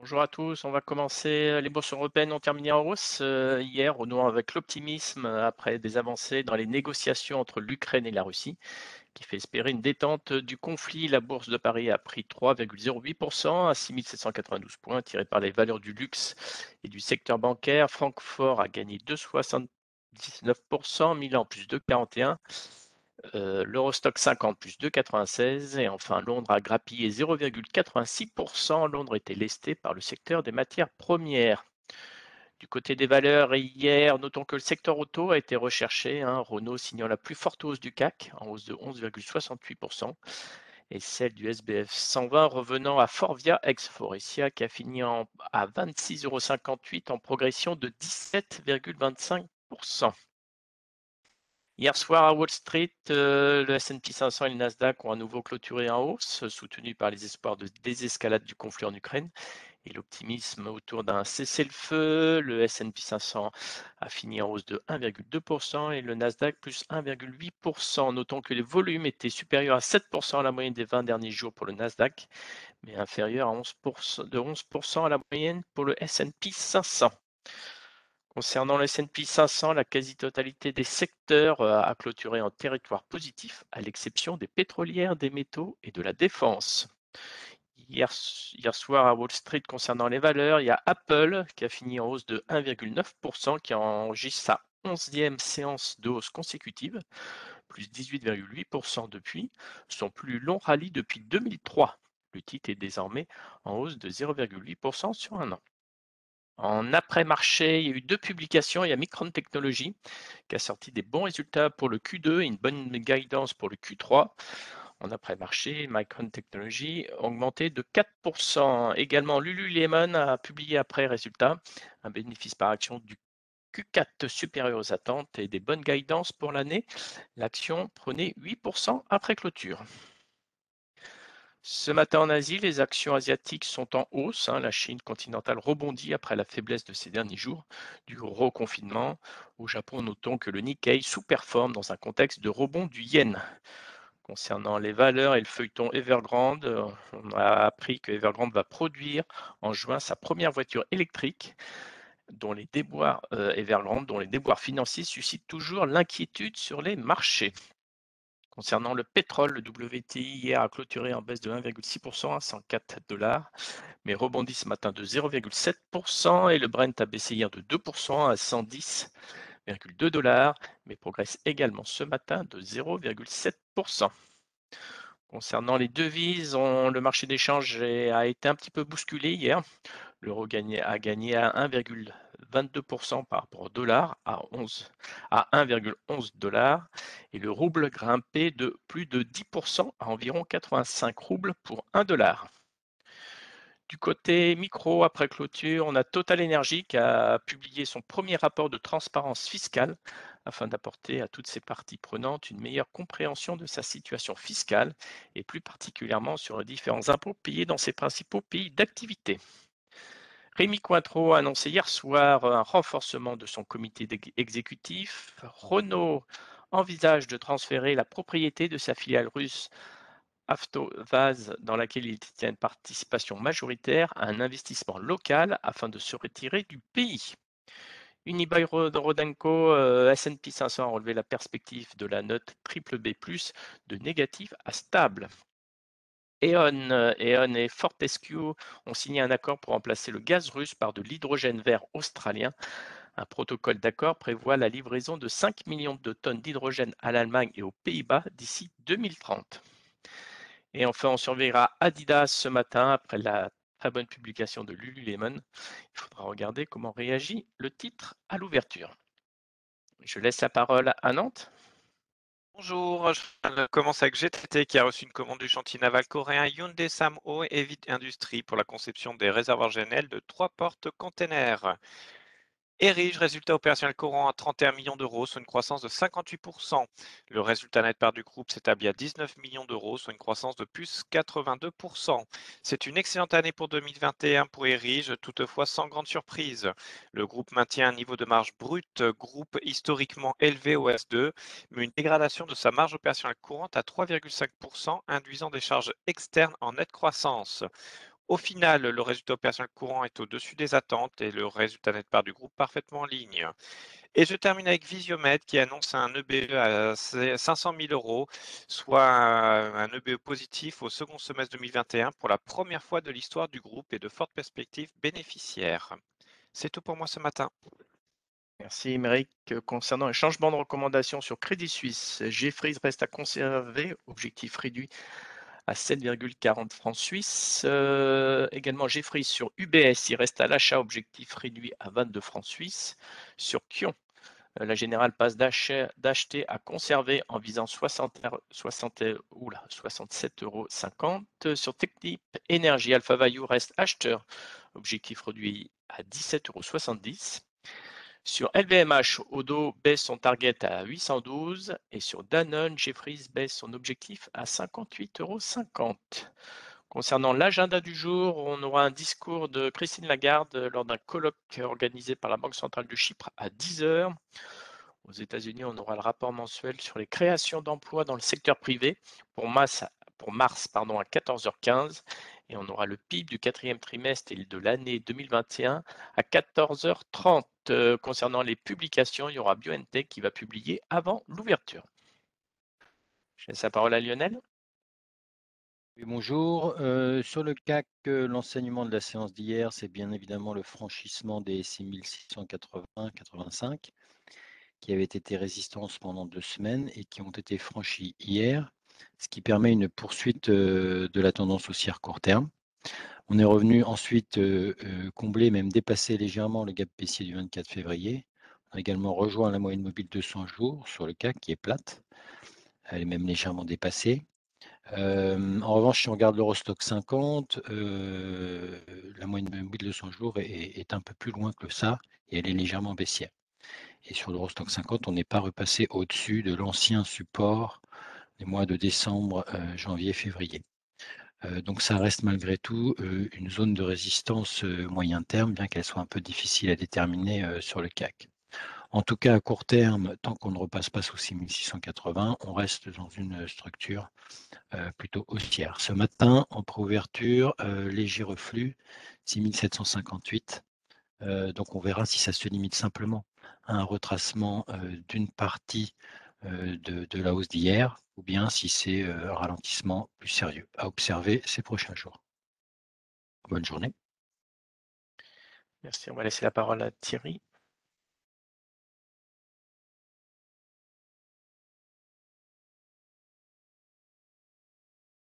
Bonjour à tous, on va commencer. Les bourses européennes ont terminé en hausse euh, hier, renouant avec l'optimisme euh, après des avancées dans les négociations entre l'Ukraine et la Russie, qui fait espérer une détente du conflit. La bourse de Paris a pris 3,08% à 6792 points, tiré par les valeurs du luxe et du secteur bancaire. Francfort a gagné 2,79%, Milan plus 2,41%. Euh, L'Eurostock 50 plus 2,96 et enfin Londres a grappillé 0,86%. Londres était lesté par le secteur des matières premières. Du côté des valeurs, hier, notons que le secteur auto a été recherché. Hein. Renault signant la plus forte hausse du CAC, en hausse de 11,68%, et celle du SBF 120 revenant à Forvia ex Forestia, qui a fini à 26,58 euros en progression de 17,25%. Hier soir à Wall Street, euh, le S&P 500 et le Nasdaq ont à nouveau clôturé en hausse, soutenus par les espoirs de désescalade du conflit en Ukraine et l'optimisme autour d'un cessez-le-feu. Le S&P 500 a fini en hausse de 1,2% et le Nasdaq plus 1,8%. Notons que les volumes étaient supérieurs à 7% à la moyenne des 20 derniers jours pour le Nasdaq, mais inférieurs à 11%, de 11% à la moyenne pour le S&P 500. Concernant le S&P 500, la quasi-totalité des secteurs euh, a clôturé en territoire positif, à l'exception des pétrolières, des métaux et de la défense. Hier, soir à Wall Street, concernant les valeurs, il y a Apple qui a fini en hausse de 1,9%, qui enregistre sa 11e séance de hausse consécutive, plus 18,8% depuis, son plus long rallye depuis 2003. Le titre est désormais en hausse de 0,8% sur un an. En après-marché, il y a eu deux publications. Il y a Micron Technology qui a sorti des bons résultats pour le Q2 et une bonne guidance pour le Q3. En après-marché, Micron Technology a augmenté de 4%. Également, Lululemon a publié après résultat un bénéfice par action du Q4 supérieur aux attentes et des bonnes guidances pour l'année. L'action prenait 8% après clôture. Ce matin en Asie, les actions asiatiques sont en hausse. Hein. La Chine continentale rebondit après la faiblesse de ces derniers jours du reconfinement. Au Japon, notons que le Nikkei sous-performe dans un contexte de rebond du yen. Concernant les valeurs et le feuilleton Evergrande, on a appris que Evergrande va produire en juin sa première voiture électrique dont les déboires euh, Evergrande, dont les déboires financiers suscitent toujours l'inquiétude sur les marchés. Concernant le pétrole, le WTI hier a clôturé en baisse de 1,6% à 104 dollars, mais rebondit ce matin de 0,7% et le Brent a baissé hier de 2% à 110,2 dollars, mais progresse également ce matin de 0,7%. Concernant les devises, le marché d'échange a été un petit peu bousculé hier. L'euro a gagné à 1,22% par rapport au dollar à, 11, à 1,11 dollars et le rouble grimpé de plus de 10% à environ 85 roubles pour 1 dollar. Du côté micro, après clôture, on a Total Energy qui a publié son premier rapport de transparence fiscale afin d'apporter à toutes ces parties prenantes une meilleure compréhension de sa situation fiscale et plus particulièrement sur les différents impôts payés dans ses principaux pays d'activité. Rémi Cointreau a annoncé hier soir un renforcement de son comité exécutif. Renault envisage de transférer la propriété de sa filiale russe Avtovaz, dans laquelle il tient une participation majoritaire, à un investissement local afin de se retirer du pays. Unibail Rodenko, euh, S&P 500 a relevé la perspective de la note triple B+, de négative à stable. E.ON, euh, E.ON et Fortescue ont signé un accord pour remplacer le gaz russe par de l'hydrogène vert australien. Un protocole d'accord prévoit la livraison de 5 millions de tonnes d'hydrogène à l'Allemagne et aux Pays-Bas d'ici 2030. Et enfin, on surveillera Adidas ce matin après la très bonne publication de Lululemon. Il faudra regarder comment réagit le titre à l'ouverture. Je laisse la parole à Nantes. Bonjour, je commence avec GTT qui a reçu une commande du chantier naval coréen Hyundai Samho Heavy Industries pour la conception des réservoirs GNL de trois portes containers. Erige, résultat opérationnel courant à 31 millions d'euros, soit une croissance de 58%. Le résultat net part du groupe s'établit à 19 millions d'euros, soit une croissance de plus 82%. C'est une excellente année pour 2021 pour Erige, toutefois sans grande surprise. Le groupe maintient un niveau de marge brute, groupe historiquement élevé au S2, mais une dégradation de sa marge opérationnelle courante à 3,5%, induisant des charges externes en nette croissance. Au final, le résultat opérationnel courant est au-dessus des attentes et le résultat net part du groupe parfaitement en ligne. Et je termine avec Visiomed qui annonce un EBE à 500 000 euros, soit un EBE positif au second semestre 2021 pour la première fois de l'histoire du groupe et de fortes perspectives bénéficiaires. C'est tout pour moi ce matin. Merci, Émeric. Concernant un changement de recommandation sur Crédit Suisse, Jeffries reste à conserver, objectif réduit à 7,40 francs suisses. Euh, également, Jeffries sur UBS, il reste à l'achat, objectif réduit à 22 francs suisses. Sur Kion, euh, la générale passe d'acheter à conserver en visant 60, 60, 67,50 euros. Sur Technip Énergie, Alpha Value reste acheteur, objectif réduit à 17,70 euros. Sur LVMH, Odo baisse son target à 812 et sur Danone, Jeffries baisse son objectif à 58,50 euros. Concernant l'agenda du jour, on aura un discours de Christine Lagarde lors d'un colloque organisé par la Banque centrale de Chypre à 10h. Aux États-Unis, on aura le rapport mensuel sur les créations d'emplois dans le secteur privé pour mars, pour mars pardon, à 14h15 et on aura le PIB du quatrième trimestre et de l'année 2021 à 14h30. Euh, concernant les publications, il y aura BioNTech qui va publier avant l'ouverture. Je laisse la parole à Lionel. Bonjour. Euh, sur le CAC, euh, l'enseignement de la séance d'hier, c'est bien évidemment le franchissement des 6680-85 qui avaient été résistance pendant deux semaines et qui ont été franchis hier ce qui permet une poursuite de la tendance haussière court terme. On est revenu ensuite combler, même dépasser légèrement le gap baissier du 24 février. On a également rejoint la moyenne mobile de 100 jours sur le CAC qui est plate. Elle est même légèrement dépassée. en revanche, si on regarde l'Eurostock 50, la moyenne mobile de 100 jours est, est, un peu plus loin que ça et elle est légèrement baissière. Et sur l'Eurostock 50, on n'est pas repassé au-dessus de l'ancien support les mois de décembre, euh, janvier, février. Euh, donc ça reste malgré tout euh, une zone de résistance moyen terme, bien qu'elle soit un peu difficile à déterminer sur le CAC. En tout cas, à court terme, tant qu'on ne repasse pas sous 6680, on reste dans une structure plutôt haussière. Ce matin, en préouverture, léger reflux, 6758. donc on verra si ça se limite simplement à un retracement d'une partie de, la hausse d'hier, ou bien si c'est un ralentissement plus sérieux à observer ces prochains jours. Bonne journée. Merci. On va laisser la parole à Thierry.